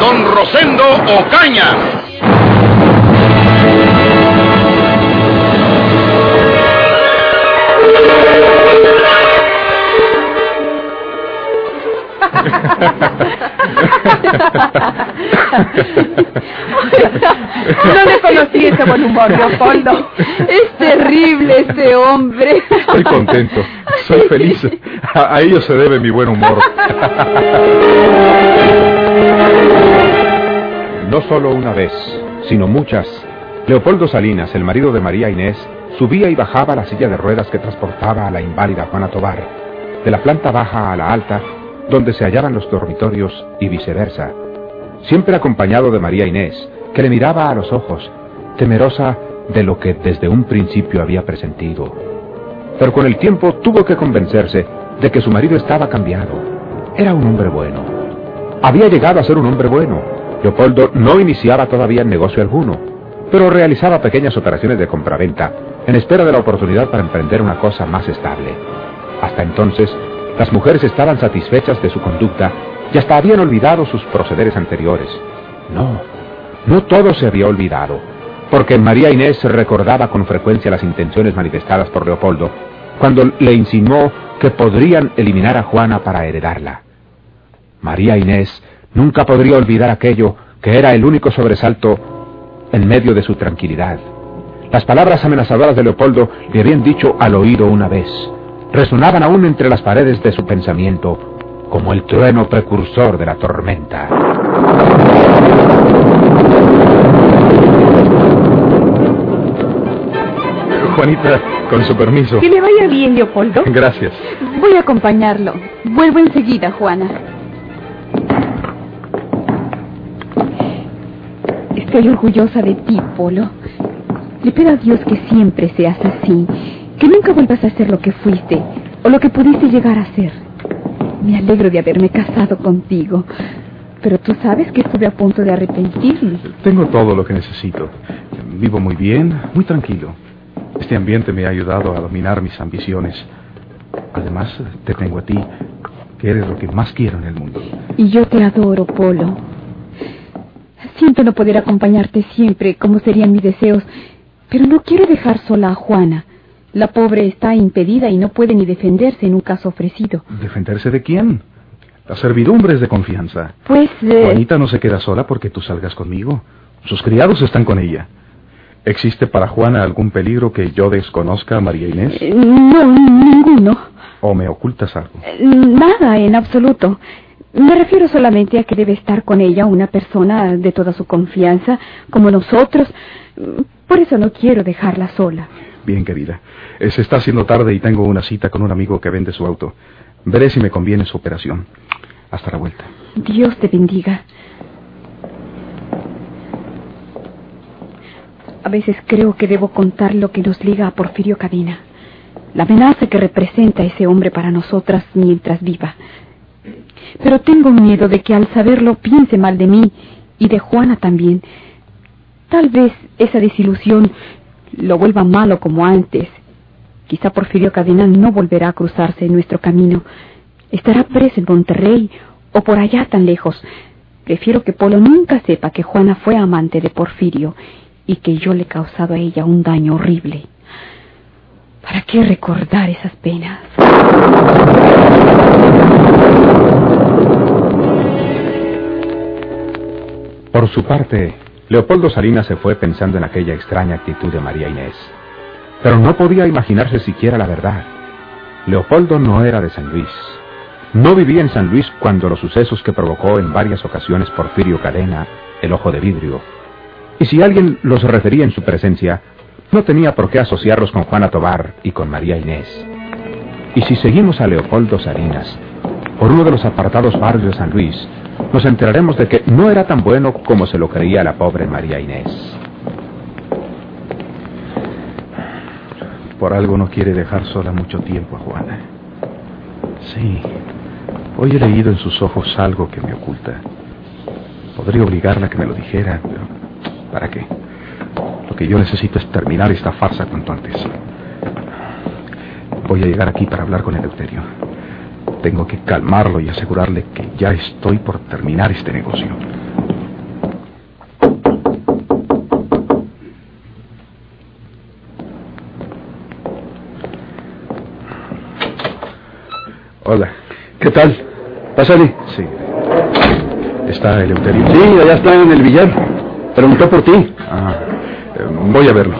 Don Rosendo Ocaña. No le conocí ese buen humor, Leopoldo. Es terrible este hombre. Estoy contento. Soy feliz. A, a ello se debe mi buen humor. No solo una vez, sino muchas. Leopoldo Salinas, el marido de María Inés, subía y bajaba la silla de ruedas que transportaba a la inválida Juana Tobar, de la planta baja a la alta, donde se hallaban los dormitorios y viceversa, siempre acompañado de María Inés, que le miraba a los ojos, temerosa de lo que desde un principio había presentido. Pero con el tiempo tuvo que convencerse de que su marido estaba cambiado. Era un hombre bueno. Había llegado a ser un hombre bueno. Leopoldo no iniciaba todavía negocio alguno, pero realizaba pequeñas operaciones de compraventa en espera de la oportunidad para emprender una cosa más estable. Hasta entonces, las mujeres estaban satisfechas de su conducta y hasta habían olvidado sus procederes anteriores. No, no todo se había olvidado, porque María Inés recordaba con frecuencia las intenciones manifestadas por Leopoldo cuando le insinuó que podrían eliminar a Juana para heredarla. María Inés nunca podría olvidar aquello que era el único sobresalto en medio de su tranquilidad. Las palabras amenazadoras de Leopoldo le habían dicho al oído una vez. Resonaban aún entre las paredes de su pensamiento como el trueno precursor de la tormenta. Juanita, con su permiso. Que le vaya bien, Leopoldo. Gracias. Voy a acompañarlo. Vuelvo enseguida, Juana. Estoy orgullosa de ti, Polo. Le pido a Dios que siempre seas así, que nunca vuelvas a ser lo que fuiste o lo que pudiste llegar a ser. Me alegro de haberme casado contigo, pero tú sabes que estuve a punto de arrepentirme. Tengo todo lo que necesito. Vivo muy bien, muy tranquilo. Este ambiente me ha ayudado a dominar mis ambiciones. Además, te tengo a ti, que eres lo que más quiero en el mundo. Y yo te adoro, Polo. Siento no poder acompañarte siempre, como serían mis deseos, pero no quiero dejar sola a Juana. La pobre está impedida y no puede ni defenderse en un caso ofrecido. ¿Defenderse de quién? La servidumbre es de confianza. Pues... eh, Juanita no se queda sola porque tú salgas conmigo. Sus criados están con ella. ¿Existe para Juana algún peligro que yo desconozca, María Inés? eh, no, ninguno. ¿O me ocultas algo? Eh, Nada, en absoluto. Me refiero solamente a que debe estar con ella una persona de toda su confianza, como nosotros. Por eso no quiero dejarla sola. Bien, querida. Se está haciendo tarde y tengo una cita con un amigo que vende su auto. Veré si me conviene su operación. Hasta la vuelta. Dios te bendiga. A veces creo que debo contar lo que nos liga a Porfirio Cadena. La amenaza que representa ese hombre para nosotras mientras viva. Pero tengo miedo de que al saberlo piense mal de mí y de Juana también. Tal vez esa desilusión lo vuelva malo como antes. Quizá Porfirio Cadena no volverá a cruzarse en nuestro camino. Estará preso en Monterrey o por allá tan lejos. Prefiero que Polo nunca sepa que Juana fue amante de Porfirio y que yo le he causado a ella un daño horrible. ¿Para qué recordar esas penas? Por su parte, Leopoldo Salinas se fue pensando en aquella extraña actitud de María Inés. Pero no podía imaginarse siquiera la verdad. Leopoldo no era de San Luis. No vivía en San Luis cuando los sucesos que provocó en varias ocasiones Porfirio Cadena, el ojo de vidrio. Y si alguien los refería en su presencia, no tenía por qué asociarlos con Juana Tobar y con María Inés. Y si seguimos a Leopoldo Salinas por uno de los apartados barrios de San Luis, nos enteraremos de que no era tan bueno como se lo creía la pobre María Inés. Por algo no quiere dejar sola mucho tiempo a Juana. Sí, hoy he leído en sus ojos algo que me oculta. Podría obligarla a que me lo dijera, pero ¿para qué? Lo que yo necesito es terminar esta farsa cuanto antes. Voy a llegar aquí para hablar con el Eleuterio. Tengo que calmarlo y asegurarle que ya estoy por terminar este negocio. Hola. ¿Qué tal? Pásale. Sí. ¿Está Eleuterio? Sí, allá está en el billar. Preguntó por ti. Ah, voy a verlo.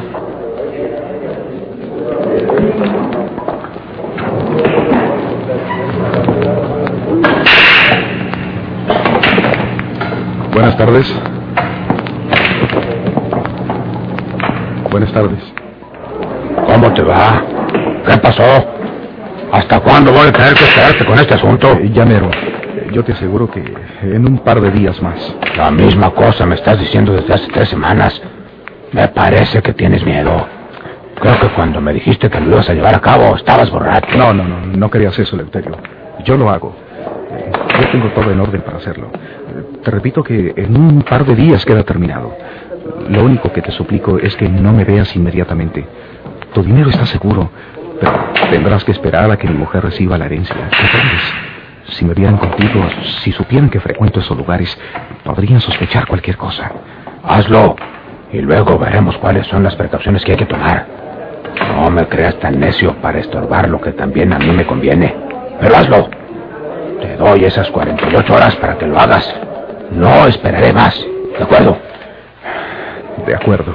Buenas tardes. Buenas tardes. ¿Cómo te va? ¿Qué pasó? ¿Hasta cuándo voy a tener que esperarte con este asunto? Eh, Llamero, eh, yo te aseguro que en un par de días más. La misma cosa me estás diciendo desde hace tres semanas. Me parece que tienes miedo. Creo que cuando me dijiste que lo ibas a llevar a cabo, estabas borracho. No, no, no, no querías eso, Leuterio. Yo lo hago. Yo tengo todo en orden para hacerlo. Te repito que en un par de días queda terminado. Lo único que te suplico es que no me veas inmediatamente. Tu dinero está seguro, pero tendrás que esperar a que mi mujer reciba la herencia. Si me vieran contigo, si supieran que frecuento esos lugares, podrían sospechar cualquier cosa. Hazlo. Y luego veremos cuáles son las precauciones que hay que tomar. No me creas tan necio para estorbar lo que también a mí me conviene. Pero hazlo. Te doy esas 48 horas para que lo hagas. No esperaré más. ¿De acuerdo? De acuerdo.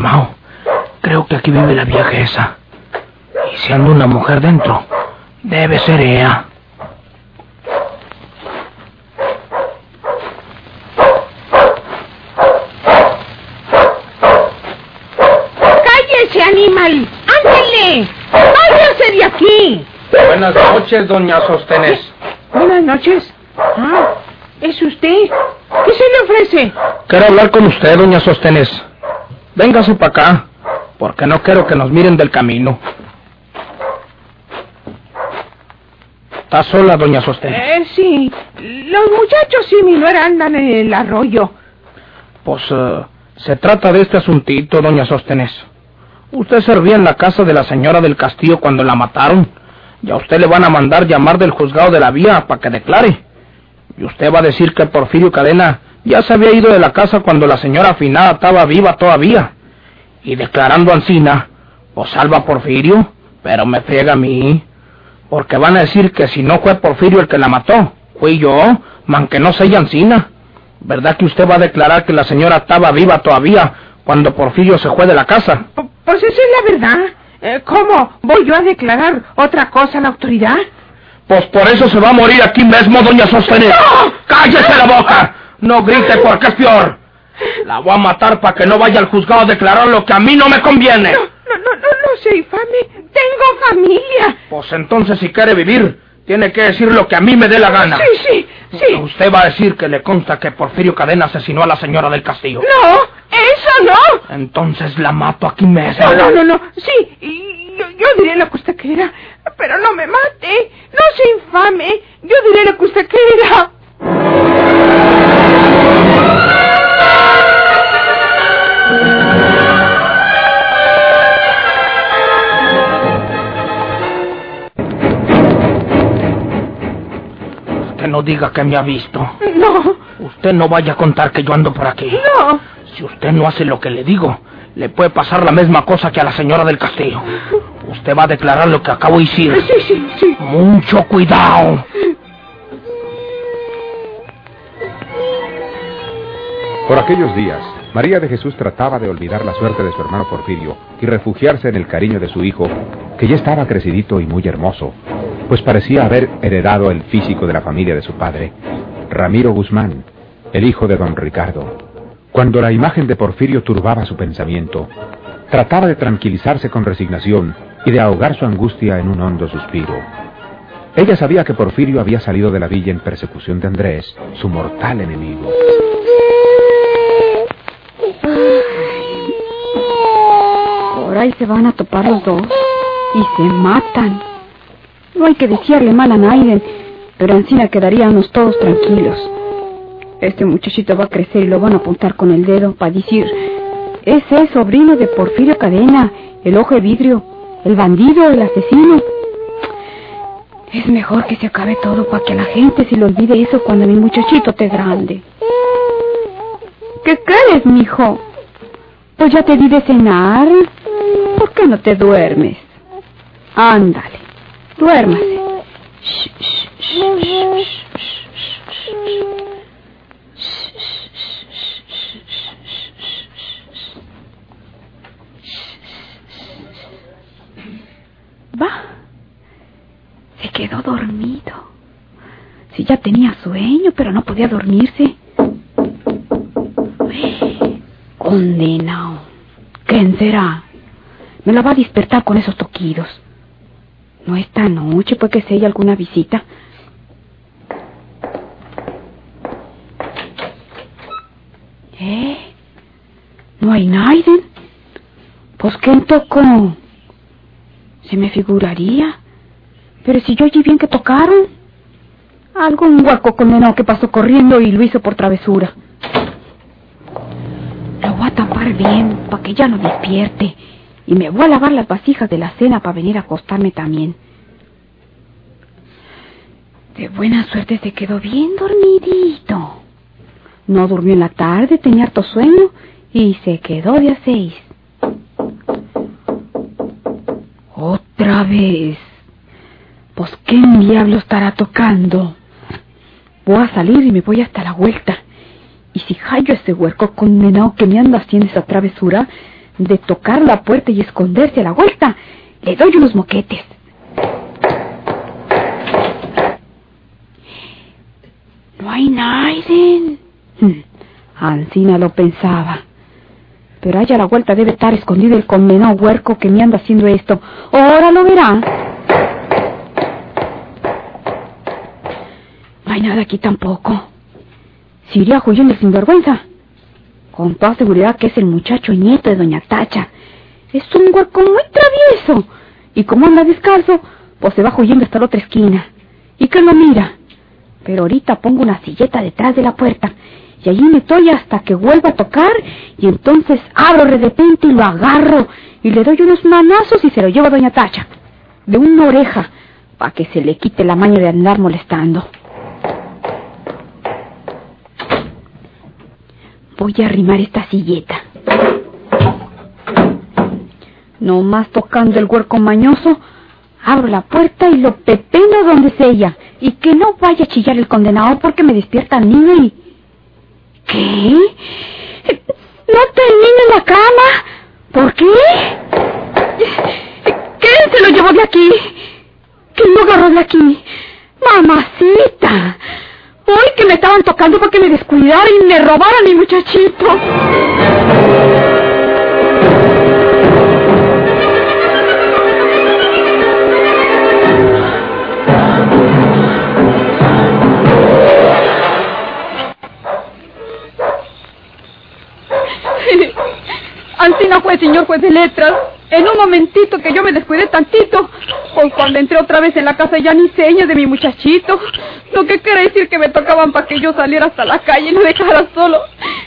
Informado, creo que aquí vive la vieja esa. Y si anda una mujer dentro, debe ser ella. ¡Cállese, animal! ¡Ándele! ¡Váyase de aquí! Buenas noches, doña Sostenes. Buenas noches. Ah, ¿es usted? ¿Qué se le ofrece? Quiero hablar con usted, doña Sostenes. Véngase para acá, porque no quiero que nos miren del camino. ¿Está sola, doña Sostenes? Eh, sí. Los muchachos y mi nuera andan en el arroyo. Pues eh, se trata de este asuntito, doña Sostenes. Usted servía en la casa de la señora del castillo cuando la mataron. Y a usted le van a mandar llamar del juzgado de la vía para que declare. Y usted va a decir que Porfirio Cadena ya se había ido de la casa cuando la señora afinada estaba viva todavía. Y declarando Ancina, pues salva a Porfirio, pero me friega a mí. Porque van a decir que si no fue Porfirio el que la mató, fui yo, man que no soy Ancina. ¿Verdad que usted va a declarar que la señora estaba viva todavía cuando Porfirio se fue de la casa? Pues esa es la verdad. Eh, ¿Cómo? ¿Voy yo a declarar otra cosa a la autoridad? Pues por eso se va a morir aquí mismo, doña Sostenes. ¡Cállese la boca! No grite porque es peor. La voy a matar para que no vaya al juzgado a declarar lo que a mí no me conviene. No, no, no, no, no sea infame. Tengo familia. Pues entonces si quiere vivir, tiene que decir lo que a mí me dé la gana. Sí, sí, sí. Usted va a decir que le consta que Porfirio Cadena asesinó a la señora del castillo. No, eso no. Entonces la mato aquí mismo. No, no, no, no. Sí, yo, yo diré lo que usted quiera. Pero no me mate. No sea infame. Yo diré lo que usted quiera no diga que me ha visto. No. Usted no vaya a contar que yo ando por aquí. No. Si usted no hace lo que le digo, le puede pasar la misma cosa que a la señora del castillo. Usted va a declarar lo que acabo de decir. Sí, sí, sí. Mucho cuidado. Por aquellos días, María de Jesús trataba de olvidar la suerte de su hermano Porfirio y refugiarse en el cariño de su hijo, que ya estaba crecidito y muy hermoso, pues parecía haber heredado el físico de la familia de su padre, Ramiro Guzmán, el hijo de don Ricardo. Cuando la imagen de Porfirio turbaba su pensamiento, trataba de tranquilizarse con resignación y de ahogar su angustia en un hondo suspiro. Ella sabía que Porfirio había salido de la villa en persecución de Andrés, su mortal enemigo. Ahí se van a topar los dos y se matan. No hay que decirle mal a Naiden, pero encima quedaríamos todos tranquilos. Este muchachito va a crecer y lo van a apuntar con el dedo para decir, ese es sobrino de Porfirio Cadena, el ojo de vidrio, el bandido, el asesino. Es mejor que se acabe todo para que la gente se le olvide eso cuando mi muchachito te grande. ¿Qué crees, mijo? Pues ya te di de cenar. ¿Por qué no te duermes? Ándale, duérmase. Va. Se quedó dormido. Si ya tenía sueño, pero no podía dormirse. Condenado. ¿Quién será? Me lo va a despertar con esos toquidos. No esta noche, pues que sea alguna visita. ¿Eh? ¿No hay nadie? Pues ¿quién tocó? Se me figuraría. Pero si yo oí bien que tocaron. Algún hueco condenado que pasó corriendo y lo hizo por travesura. Lo voy a tapar bien para que ya no despierte. Y me voy a lavar las vasijas de la cena para venir a acostarme también. De buena suerte se quedó bien dormidito. No durmió en la tarde, tenía harto sueño y se quedó de a seis. Otra vez. Pues qué diablo estará tocando. Voy a salir y me voy hasta la vuelta. Y si hallo ese huerco condenado que me anda haciendo esa travesura de tocar la puerta y esconderse a la vuelta, le doy unos moquetes. No hay nadie. Hmm, Ancina lo pensaba. Pero allá a la vuelta debe estar escondido el condenado huerco que me anda haciendo esto. Ahora lo verá. No hay nada aquí tampoco. Si iría huyendo el sinvergüenza. Con toda seguridad que es el muchacho nieto de doña Tacha. Es un huerco muy travieso. Y como anda descalzo, pues se va huyendo hasta la otra esquina. ¿Y que lo mira? Pero ahorita pongo una silleta detrás de la puerta. Y allí me estoy hasta que vuelva a tocar. Y entonces abro de repente y lo agarro. Y le doy unos manazos y se lo llevo a doña Tacha. De una oreja. Para que se le quite la maña de andar molestando. Voy a arrimar esta silleta. No más tocando el huerco mañoso, abro la puerta y lo pepeno donde sea. Y que no vaya a chillar el condenado porque me despierta y... ¿Qué? ¿No en la cama? ¿Por qué? ¿Quién se lo llevó de aquí? ¿Quién lo agarró de aquí? Mamacita. Hoy que me estaban tocando para que me descuidara y me robaran mi muchachito. Antina fue, señor juez de letras. En un momentito que yo me descuidé tantito, pues cuando entré otra vez en la casa ya ni señas de mi muchachito. Lo que quiere decir que me tocaban para que yo saliera hasta la calle y lo dejara solo.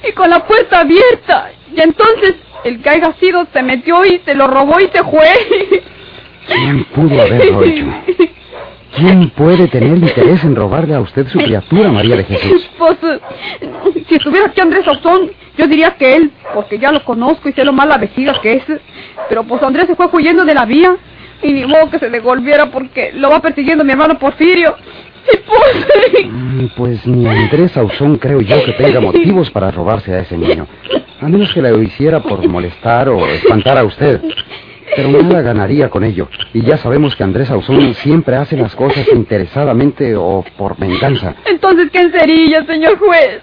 Y con la puerta abierta. Y entonces el que haya sido se metió y se lo robó y se fue. ¿Quién pudo haberlo hecho? ¿Quién puede tener interés en robarle a usted su criatura, María de Jesús? Pues, si estuviera aquí Andrés Sauzón, yo diría que él, porque ya lo conozco y sé lo mala vejiga que es. Pero pues Andrés se fue huyendo de la vía y ni modo que se devolviera porque lo va persiguiendo mi hermano Porfirio. Y pues... Mm, Pues ni Andrés Sauzón creo yo que tenga motivos para robarse a ese niño. A menos que lo hiciera por molestar o espantar a usted. Pero nada ganaría con ello. Y ya sabemos que Andrés Sauzón siempre hace las cosas interesadamente o por venganza. Entonces, ¿quién sería, señor juez?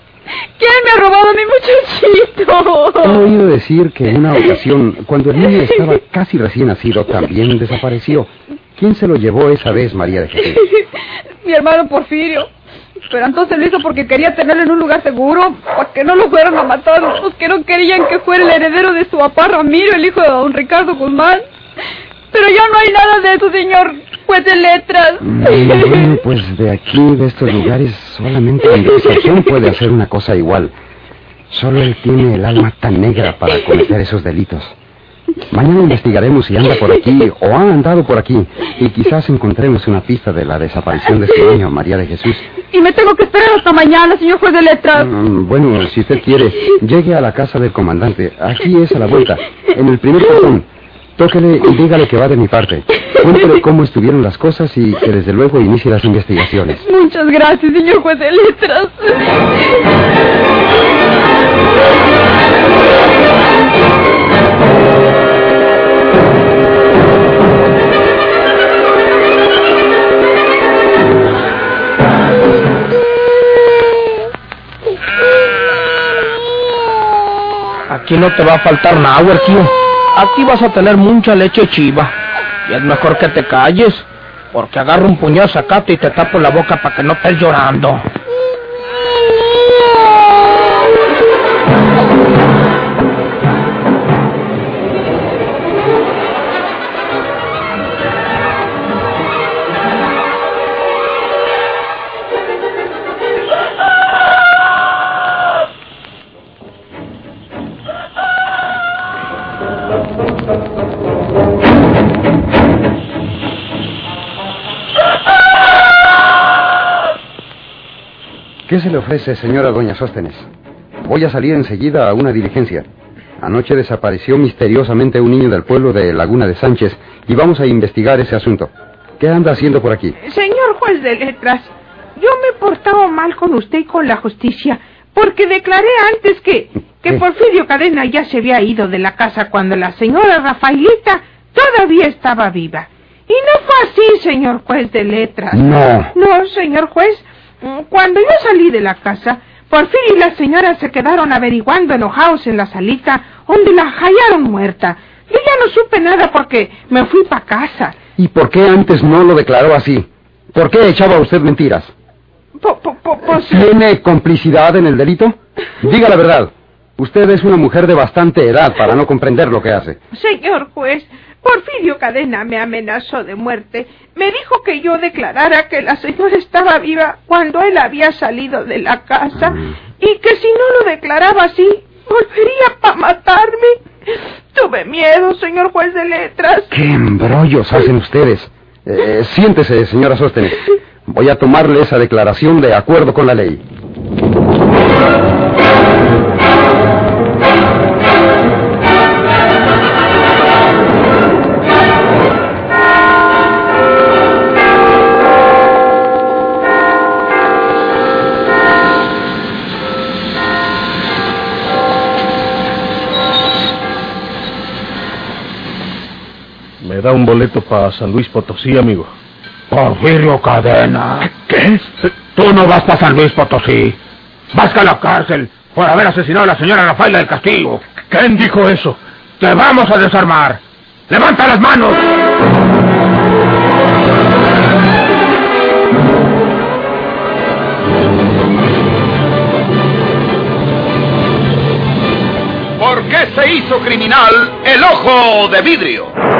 ¿Quién me ha robado a mi He muchachito? oído decir que en una ocasión, cuando el niño estaba casi recién nacido, también desapareció. ¿Quién se lo llevó esa vez, María de Jesús? mi hermano Porfirio. Pero entonces lo hizo porque quería tenerlo en un lugar seguro, para que no lo fueran a matar, los que no querían que fuera el heredero de su papá Ramiro, el hijo de don Ricardo Guzmán. Pero ya no hay nada de eso, señor juez de letras. Mm, Bueno, pues de aquí, de estos lugares, solamente Sauzón puede hacer una cosa igual. Solo él tiene el alma tan negra para cometer esos delitos. Mañana investigaremos si anda por aquí o ha andado por aquí y quizás encontremos una pista de la desaparición de este niño, María de Jesús. Y me tengo que esperar hasta mañana, señor juez de letras. Mm, Bueno, si usted quiere, llegue a la casa del comandante. Aquí es a la vuelta, en el primer portón. Tóquele y dígale que va de mi parte. Cuéntele cómo estuvieron las cosas y que desde luego inicie las investigaciones. Muchas gracias, señor juez de letras. Aquí no te va a faltar nada, tío. Aquí vas a tener mucha leche chiva. Y es mejor que te calles, porque agarro un puñado de zacate y te tapo la boca para que no estés llorando. Se le ofrece, señora doña Sóstenes? Voy a salir enseguida a una diligencia. Anoche desapareció misteriosamente un niño del pueblo de Laguna de Sánchez y vamos a investigar ese asunto. ¿Qué anda haciendo por aquí? Señor juez de letras, yo me he portado mal con usted y con la justicia, porque declaré antes que, que ¿Qué? Porfirio Cadena ya se había ido de la casa cuando la señora Rafaelita todavía estaba viva. Y no fue así, señor juez de letras. No. No, señor juez. Mm, Cuando yo salí de la casa, Porfirio y la señora se quedaron averiguando enojados en la salita, donde la hallaron muerta. Yo ya no supe nada porque me fui para casa. ¿Y por qué antes no lo declaró así? ¿Por qué echaba usted mentiras? Po- po- po- ¿Tiene complicidad en el delito? Diga la verdad. Usted es una mujer de bastante edad para no comprender lo que hace. Señor juez, Porfirio Cadena me amenazó de muerte. Me dijo que yo declarara que la señora estaba viva cuando él había salido de la casa y que si no lo declaraba así, volvería para matarme. Tuve miedo, señor juez de letras. ¿Qué embrollos hacen ustedes? Eh, siéntese, señora Sóstenes. Voy a tomarle esa declaración de acuerdo con la ley. Me da un boleto para San Luis Potosí, amigo. Porfirio Cadena. ¿Qué? Tú no vas para San Luis Potosí. Vas a la cárcel por haber asesinado a la señora Rafaela del Castillo. ¿Quién dijo eso? Te vamos a desarmar. ¡Levanta las manos! ¿Por qué se hizo criminal el ojo de vidrio?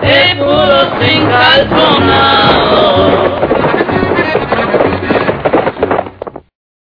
de puros encalzonados.